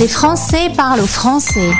Les Français parlent aux Français.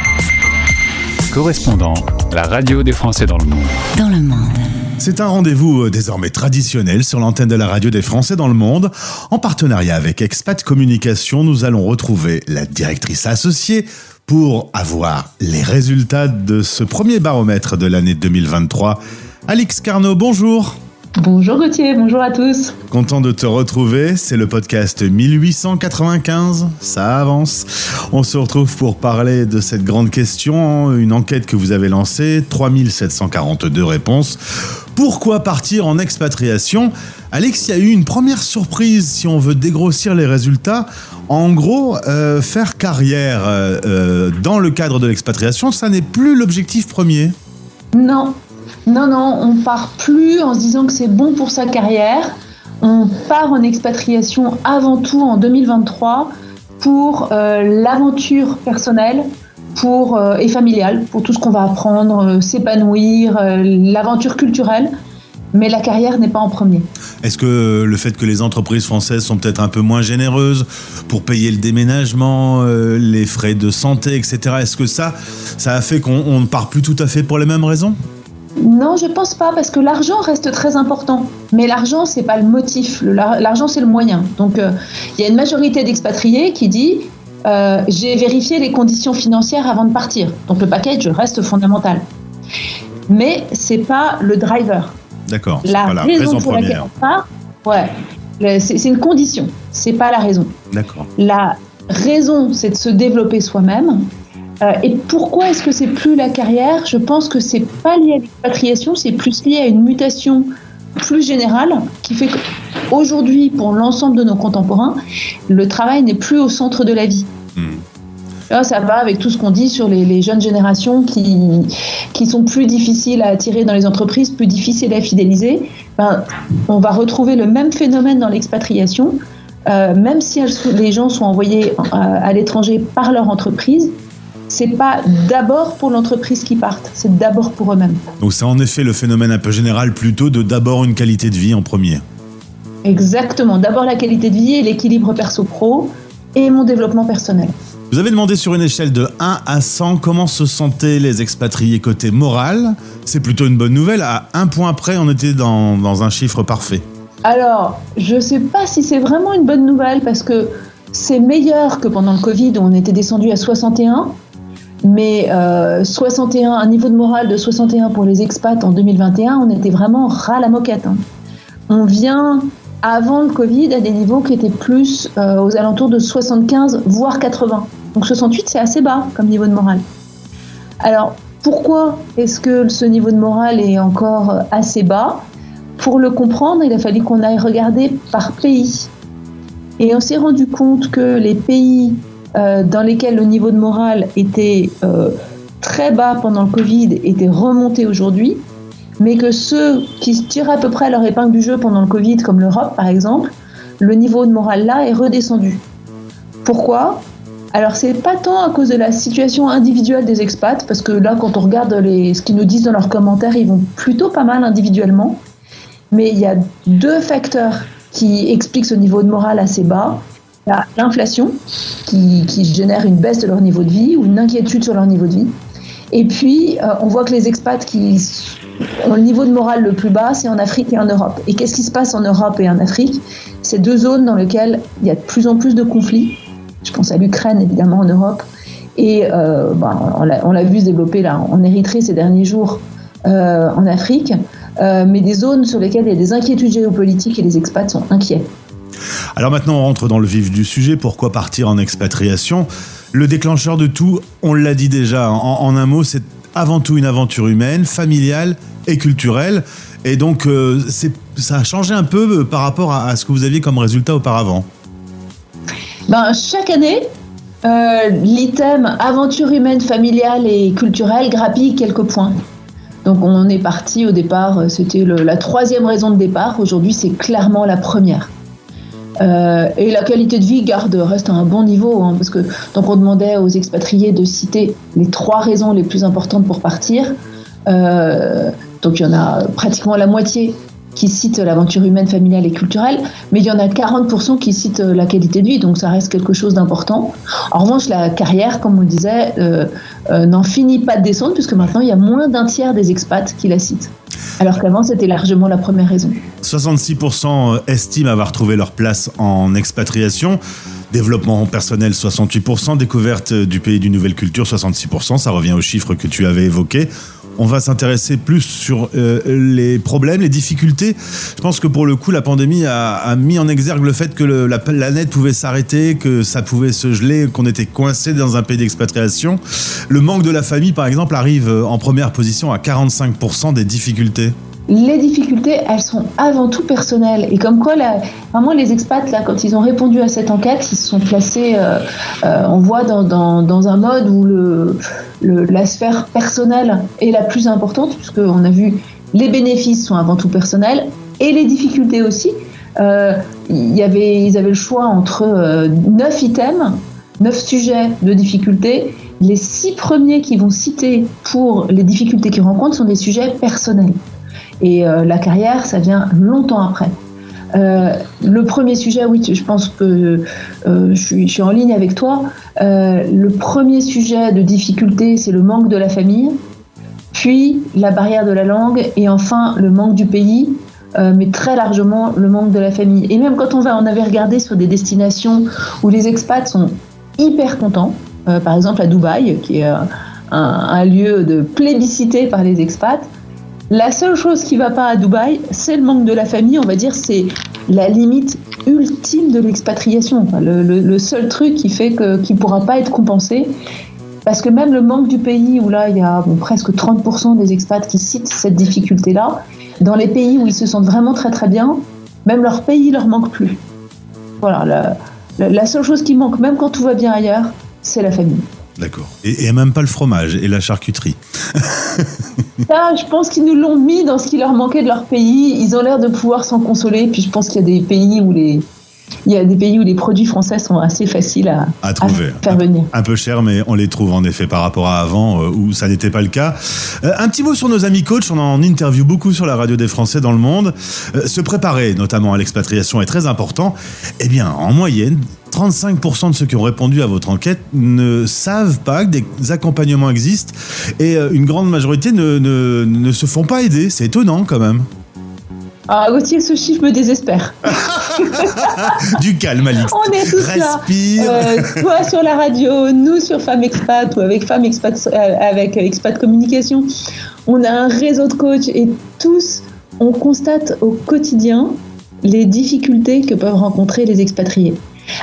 Correspondant, la radio des Français dans le monde. Dans le monde. C'est un rendez-vous euh, désormais traditionnel sur l'antenne de la radio des Français dans le monde. En partenariat avec Expat Communication, nous allons retrouver la directrice associée pour avoir les résultats de ce premier baromètre de l'année 2023. Alix Carnot, bonjour. Bonjour Gauthier, bonjour à tous. Content de te retrouver, c'est le podcast 1895, ça avance. On se retrouve pour parler de cette grande question, une enquête que vous avez lancée, 3742 réponses. Pourquoi partir en expatriation? Alex, il y a eu une première surprise si on veut dégrossir les résultats. En gros, euh, faire carrière euh, euh, dans le cadre de l'expatriation, ça n'est plus l'objectif premier. Non, non, non, on part plus en se disant que c'est bon pour sa carrière. On part en expatriation avant tout en 2023 pour euh, l'aventure personnelle pour, euh, et familiale, pour tout ce qu'on va apprendre, euh, s'épanouir, l'aventure culturelle. Mais la carrière n'est pas en premier. Est-ce que le fait que les entreprises françaises sont peut-être un peu moins généreuses pour payer le déménagement, les frais de santé, etc., est-ce que ça, ça a fait qu'on ne part plus tout à fait pour les mêmes raisons? Non, je pense pas, parce que l'argent reste très important. Mais l'argent, c'est pas le motif. L'argent, c'est le moyen. Donc, euh, il y a une majorité d'expatriés qui dit euh, j'ai vérifié les conditions financières avant de partir. Donc, le package reste fondamental. Mais c'est pas le driver. D'accord. La, la raison, pour laquelle on part, ouais, c'est une condition. C'est pas la raison. D'accord. La raison, c'est de se développer soi-même. Euh, et pourquoi est-ce que c'est plus la carrière? Je pense que c'est pas lié à l'expatriation, c'est plus lié à une mutation plus générale qui fait qu'aujourd'hui, pour l'ensemble de nos contemporains, le travail n'est plus au centre de la vie. Hmm. ça va avec tout ce qu'on dit sur les, jeunes générations qui, qui sont plus difficiles à attirer dans les entreprises, plus difficiles à fidéliser. Ben, on va retrouver le même phénomène dans l'expatriation. Euh, même si les gens sont envoyés à, euh, à l'étranger par leur entreprise, c'est pas d'abord pour l'entreprise qui partent, c'est d'abord pour eux-mêmes. Donc c'est en effet le phénomène un peu général plutôt de d'abord une qualité de vie en premier. Exactement, d'abord la qualité de vie et l'équilibre perso-pro et mon développement personnel. Vous avez demandé sur une échelle de 1 à 100 comment se sentaient les expatriés côté moral? C'est plutôt une bonne nouvelle. À un point près, on était dans, dans un chiffre parfait. Alors, je ne sais pas si c'est vraiment une bonne nouvelle parce que c'est meilleur que pendant le Covid où on était descendu à 61. Mais 61, euh, un niveau de morale de 61 pour les expats en 2021, on était vraiment ras la moquette. Hein. On vient avant le Covid à des niveaux qui étaient plus euh, aux alentours de 75 voire 80. Donc 68 c'est assez bas comme niveau de morale. Alors pourquoi est-ce que ce niveau de morale est encore assez bas? Pour le comprendre, il a fallu qu'on aille regarder par pays. Et on s'est rendu compte que les pays euh, dans lesquels le niveau de morale était euh, très bas pendant le Covid était remonté aujourd'hui, mais que ceux qui se tiraient à peu près leur épingle du jeu pendant le Covid, comme l'Europe par exemple, le niveau de morale là est redescendu. Pourquoi? Alors c'est pas tant à cause de la situation individuelle des expats, parce que là quand on regarde les, ce qu'ils nous disent dans leurs commentaires, ils vont plutôt pas mal individuellement, mais il y a deux facteurs qui expliquent ce niveau de morale assez bas l'inflation qui, génère une baisse de leur niveau de vie ou une inquiétude sur leur niveau de vie. Et puis, euh, on voit que les expats qui ont le niveau de morale le plus bas, c'est en Afrique et en Europe. Et qu'est-ce qui se passe en Europe et en Afrique? C'est deux zones dans lesquelles il y a de plus en plus de conflits. Je pense à l'Ukraine, évidemment, en Europe. Et euh, bah, on l'a vu se développer là, en Érythrée ces derniers jours, euh, en Afrique. mais des zones sur lesquelles il y a des inquiétudes géopolitiques et les expats sont inquiets. Alors maintenant, on rentre dans le vif du sujet. Pourquoi partir en expatriation? Le déclencheur de tout, on l'a dit déjà, en, un mot, c'est avant tout une aventure humaine, familiale et culturelle. Et donc, euh, ça a changé un peu euh, par rapport à, ce que vous aviez comme résultat auparavant. Ben, chaque année, euh, l'item aventure humaine, familiale et culturelle grappille quelques points. Donc on est parti au départ, c'était la troisième raison de départ. Aujourd'hui, c'est clairement la première. Euh, et la qualité de vie garde, reste à un bon niveau, hein, parce que donc on demandait aux expatriés de citer les trois raisons les plus importantes pour partir. Euh, donc il y en a pratiquement la moitié qui citent l'aventure humaine, familiale et culturelle, mais il y en a 40% qui citent la qualité de vie, donc ça reste quelque chose d'important. En revanche, la carrière, comme on disait, euh, euh, n'en finit pas de descendre, puisque maintenant il y a moins d'un tiers des expats qui la citent. Alors qu'avant, c'était largement la première raison. 66% estiment avoir trouvé leur place en expatriation. Développement personnel 68%, découverte du pays d'une nouvelle culture 66%, ça revient aux chiffres que tu avais évoqués on va s'intéresser plus sur euh, les problèmes, les difficultés. Je pense que pour le coup, la pandémie a, mis en exergue le fait que la planète pouvait s'arrêter, que ça pouvait se geler, qu'on était coincé dans un pays d'expatriation. Le manque de la famille, par exemple, arrive en première position à 45% des difficultés les difficultés, elles sont avant tout personnelles. Et comme quoi, là, vraiment, les expats, là, quand ils ont répondu à cette enquête, ils se sont placés, euh, euh, on voit, dans, dans, un mode où le, la sphère personnelle est la plus importante, puisqu'on a vu les bénéfices sont avant tout personnels, et les difficultés aussi. Euh, y avait, ils avaient le choix entre neuf items, neuf sujets de difficultés. Les six premiers qui vont citer pour les difficultés qu'ils rencontrent sont des sujets personnels. Et euh, la carrière, ça vient longtemps après. Euh, le premier sujet, oui, je pense que euh, je, suis, en ligne avec toi. le premier sujet de difficulté, c'est le manque de la famille, puis la barrière de la langue, et enfin le manque du pays, mais très largement le manque de la famille. Et même quand on va, on avait regardé sur des destinations où les expats sont hyper contents, par exemple à Dubaï, qui est un, un lieu de plébiscité par les expats. La seule chose qui va pas à Dubaï, c'est le manque de la famille. On va dire c'est la limite ultime de l'expatriation. le, seul truc qui fait que qui pourra pas être compensé. Parce que même le manque du pays, où là il y a presque 30% des expats qui citent cette difficulté-là, dans les pays où ils se sentent vraiment très très bien, même leur pays leur manque plus. Voilà, la seule chose qui manque, même quand tout va bien ailleurs, c'est la famille. D'accord. Et, même pas le fromage et la charcuterie. Ça, je pense qu'ils nous l'ont mis dans ce qui leur manquait de leur pays. Ils ont l'air de pouvoir s'en consoler. Puis je pense qu'il y a des pays où les, il y a des pays où les produits français sont assez faciles à, trouver. faire venir. Un peu cher, mais on les trouve en effet par rapport à avant, euh, où ça n'était pas le cas. Euh, un petit mot sur nos amis coachs. On en interview beaucoup sur la radio des Français dans le monde. Euh, se préparer, notamment à l'expatriation, est très important. Eh bien, en moyenne, 35% de ceux qui ont répondu à votre enquête ne savent pas que des accompagnements existent et une grande majorité ne, ne se font pas aider. C'est étonnant quand même. Ah, Gauthier, ce chiffre me désespère. du calme, Alix. On est tous Respire. là. Euh, toi sur la radio, nous sur Femmes Expat ou avec Femmes Expat, euh, avec Expat Communication. On a un réseau de coachs et tous, on constate au quotidien les difficultés que peuvent rencontrer les expatriés.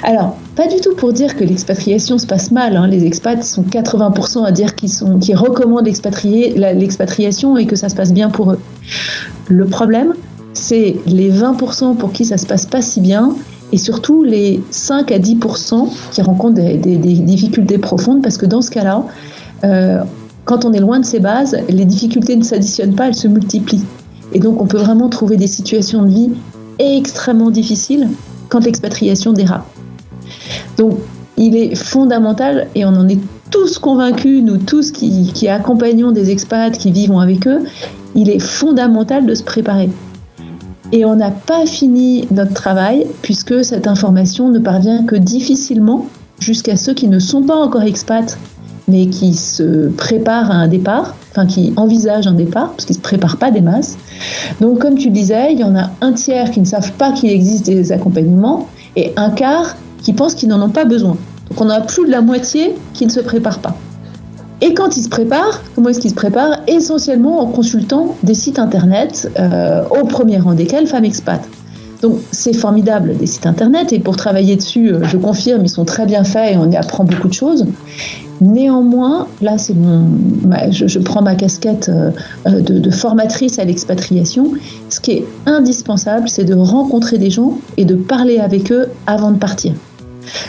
Alors, pas du tout pour dire que l'expatriation se passe mal. Hein. Les expats sont 80% à dire qu'ils recommandent l'expatriation et que ça se passe bien pour eux. Le problème, c'est les 20% pour qui ça se passe pas si bien et surtout les 5 à 10% qui rencontrent des, difficultés profondes parce que dans ce cas-là, euh, quand on est loin de ses bases, les difficultés ne s'additionnent pas, elles se multiplient. Et donc on peut vraiment trouver des situations de vie extrêmement difficiles quand l'expatriation dérape. Donc il est fondamental, et on en est tous convaincus, nous tous qui, accompagnons des expats, qui vivons avec eux, il est fondamental de se préparer. Et on n'a pas fini notre travail puisque cette information ne parvient que difficilement jusqu'à ceux qui ne sont pas encore expats mais qui se préparent à un départ, enfin qui envisagent un départ, parce qu'ils ne se préparent pas des masses. Donc comme tu disais, il y en a un tiers qui ne savent pas qu'il existe des accompagnements et un quart qui pensent qu'ils n'en ont pas besoin. Donc on a plus de la moitié qui ne se préparent pas. Et quand ils se préparent, comment est-ce qu'ils se préparent? Essentiellement en consultant des sites internet, euh, au premier rang desquels Femmes Expat. Donc c'est formidable des sites internet et pour travailler dessus, euh, je confirme, ils sont très bien faits et on y apprend beaucoup de choses. Néanmoins, là c'est je, prends ma casquette euh, de, de formatrice à l'expatriation. Ce qui est indispensable, c'est de rencontrer des gens et de parler avec eux avant de partir.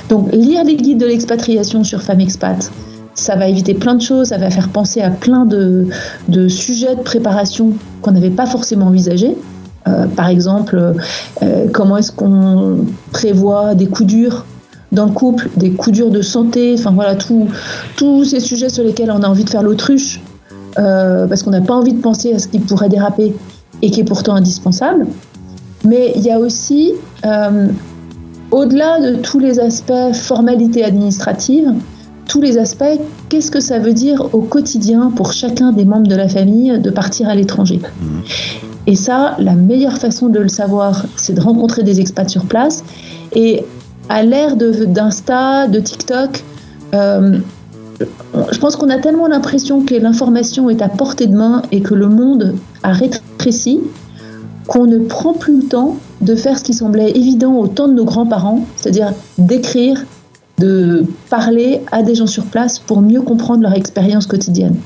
Donc lire les guides de l'expatriation sur Femmes Expat, ça va éviter plein de choses, ça va faire penser à plein de, sujets de préparation qu'on n'avait pas forcément envisagés. Euh, par exemple, euh, comment est-ce qu'on prévoit des coups durs dans le couple, des coups durs de santé, enfin voilà, tous ces sujets sur lesquels on a envie de faire l'autruche, euh, parce qu'on n'a pas envie de penser à ce qui pourrait déraper. et qui est pourtant indispensable. Mais il y a aussi, euh, au-delà de tous les aspects formalité administrative, tous les aspects, qu'est-ce que ça veut dire au quotidien pour chacun des membres de la famille de partir à l'étranger? Et ça, la meilleure façon de le savoir, c'est de rencontrer des expats sur place. Et à l'ère d'Insta, de, TikTok, euh, je pense qu'on a tellement l'impression que l'information est à portée de main et que le monde a rétréci qu'on ne prend plus le temps de faire ce qui semblait évident au temps de nos grands-parents, c'est-à-dire d'écrire, de parler à des gens sur place pour mieux comprendre leur expérience quotidienne.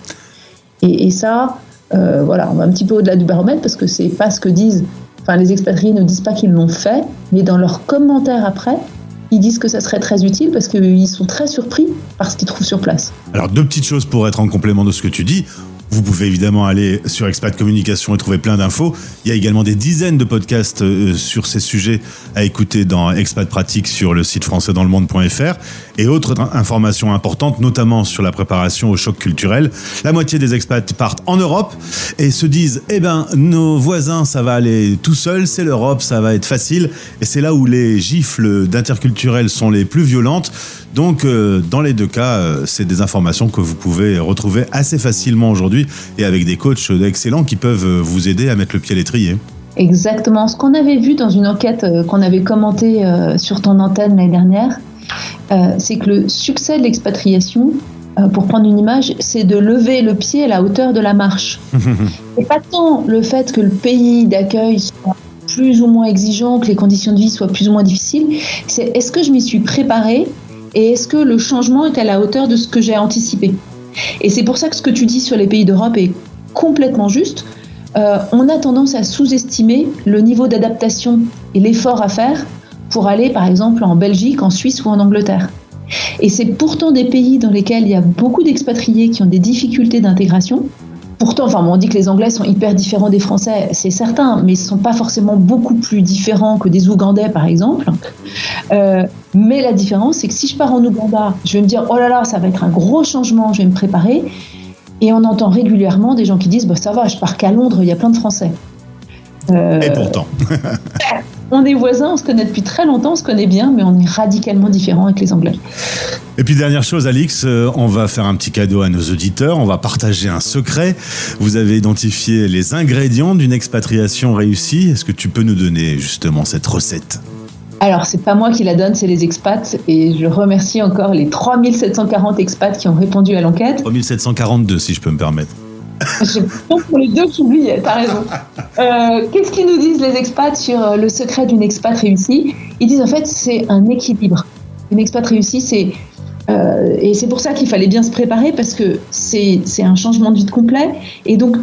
Et, ça, euh, voilà, on va un petit peu au-delà du baromètre parce que c'est pas ce que disent, enfin les expatriés ne disent pas qu'ils l'ont fait, mais dans leurs commentaires après, ils disent que ça serait très utile parce qu'ils sont très surpris par ce qu'ils trouvent sur place. Alors deux petites choses pour être en complément de ce que tu dis. Vous pouvez évidemment aller sur Expat Communication et trouver plein d'infos. Il y a également des dizaines de podcasts euh, sur ces sujets à écouter dans Expat Pratique sur le site françaisdanslemonde.fr et autres informations importantes, notamment sur la préparation au choc culturel. La moitié des expats partent en Europe et se disent eh ben nos voisins ça va aller tout seul, c'est l'Europe, ça va être facile et c'est là où les gifles d'interculturel sont les plus violentes. Donc, euh, dans les deux cas, euh, c'est des informations que vous pouvez retrouver assez facilement aujourd'hui et avec des coachs excellents qui peuvent euh, vous aider à mettre le pied à l'étrier. Exactement. Ce qu'on avait vu dans une enquête qu'on avait commentée sur ton antenne l'année dernière, c'est que le succès de l'expatriation, pour prendre une image, c'est de lever le pied à la hauteur de la marche. et pas tant le fait que le pays d'accueil soit plus ou moins exigeant, que les conditions de vie soient plus ou moins difficiles, c'est est-ce que je m'y suis préparé et est-ce que le changement est à la hauteur de ce que j'ai anticipé? Et c'est pour ça que ce que tu dis sur les pays d'Europe est complètement juste. Euh, on a tendance à sous-estimer le niveau d'adaptation et l'effort à faire pour aller par exemple en Belgique, en Suisse ou en Angleterre. Et c'est pourtant des pays dans lesquels il y a beaucoup d'expatriés qui ont des difficultés d'intégration Pourtant, enfin, on dit que les Anglais sont hyper différents des Français, c'est certain, mais ils ne sont pas forcément beaucoup plus différents que des Ougandais, par exemple. Euh, mais la différence, c'est que si je pars en Ouganda, je vais me dire, oh là là, ça va être un gros changement, je vais me préparer. Et on entend régulièrement des gens qui disent, bah, ça va, je pars qu'à Londres, il y a plein de Français. Euh, et pourtant. on est voisins, on se connaît depuis très longtemps, on se connaît bien, mais on est radicalement différents avec les Anglais. Et puis dernière chose, Alix, euh, on va faire un petit cadeau à nos auditeurs, on va partager un secret. Vous avez identifié les ingrédients d'une expatriation réussie. Est-ce que tu peux nous donner justement cette recette? Alors, c'est pas moi qui la donne, c'est les expats. Et je remercie encore les 3740 expats qui ont répondu à l'enquête. 3742, si je peux me permettre. pour les deux, j'oubliais, t'as raison. Euh, qu'est-ce qu'ils nous disent les expats sur euh, le secret d'une expat réussie? Ils disent en fait c'est un équilibre. Une expat réussie, c'est euh, et c'est pour ça qu'il fallait bien se préparer parce que c'est un changement de vie complet et donc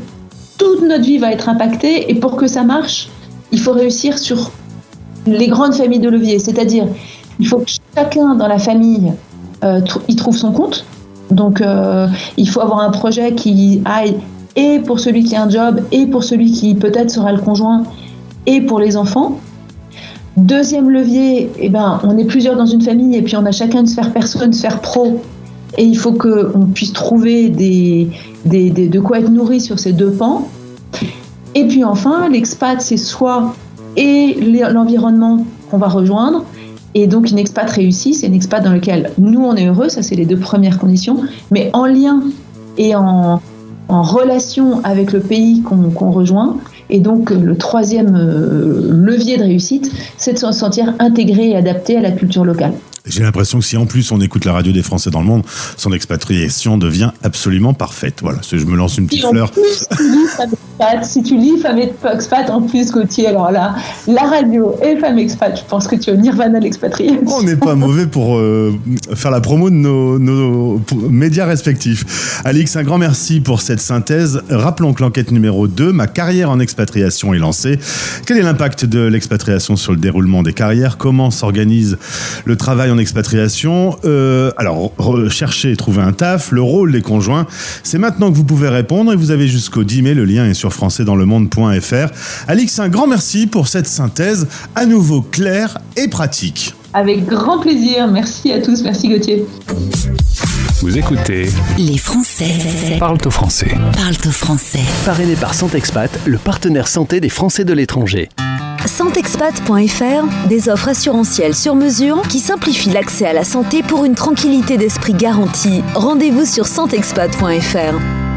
toute notre vie va être impactée et pour que ça marche, il faut réussir sur les grandes familles de levier, c'est-à-dire il faut que chacun dans la famille y trouve son compte, donc, euh, il faut avoir un projet qui aille et pour celui qui a un job, et pour celui qui peut-être sera le conjoint, et pour les enfants. Deuxième levier, eh ben, on est plusieurs dans une famille, et puis on a chacun une sphère perso, une sphère pro. Et il faut qu'on puisse trouver des, de quoi être nourri sur ces deux pans. Et puis enfin, l'expat, c'est soit et l'environnement qu'on va rejoindre, et donc une expat réussie, c'est une expat dans laquelle nous on est heureux, ça c'est les deux premières conditions, mais en lien et en, relation avec le pays qu'on rejoint. Et donc le troisième euh, levier de réussite, c'est de se sentir intégré et adapté à la culture locale. J'ai l'impression que si en plus on écoute la radio des Français dans le monde, son expatriation devient absolument parfaite. Voilà, je me lance une petite fleur. Si tu lis Femme Expat en plus, Gauthier, alors là, la radio et Femme Expat, je pense que tu es au nirvana de l'expatriation. On n'est pas mauvais pour euh, faire la promo de nos, médias respectifs. Alix, un grand merci pour cette synthèse. Rappelons que l'enquête numéro 2, ma carrière en expatriation, est lancée. Quel est l'impact de l'expatriation sur le déroulement des carrières? Comment s'organise le travail en expatriation? Euh, Alors, chercher et trouver un taf, le rôle des conjoints, c'est maintenant que vous pouvez répondre et vous avez jusqu'au 10 mai, le lien est sur françaisdanslemonde.fr. Alix, un grand merci pour cette synthèse à nouveau claire et pratique. Avec grand plaisir. Merci à tous. Merci Gauthier. Vous écoutez Les Français Parle au français. parlent au français. Parrainé par Santexpat, le partenaire santé des Français de l'étranger. Santexpat.fr, des offres assurantielles sur mesure qui simplifient l'accès à la santé pour une tranquillité d'esprit garantie. Rendez-vous sur santexpat.fr.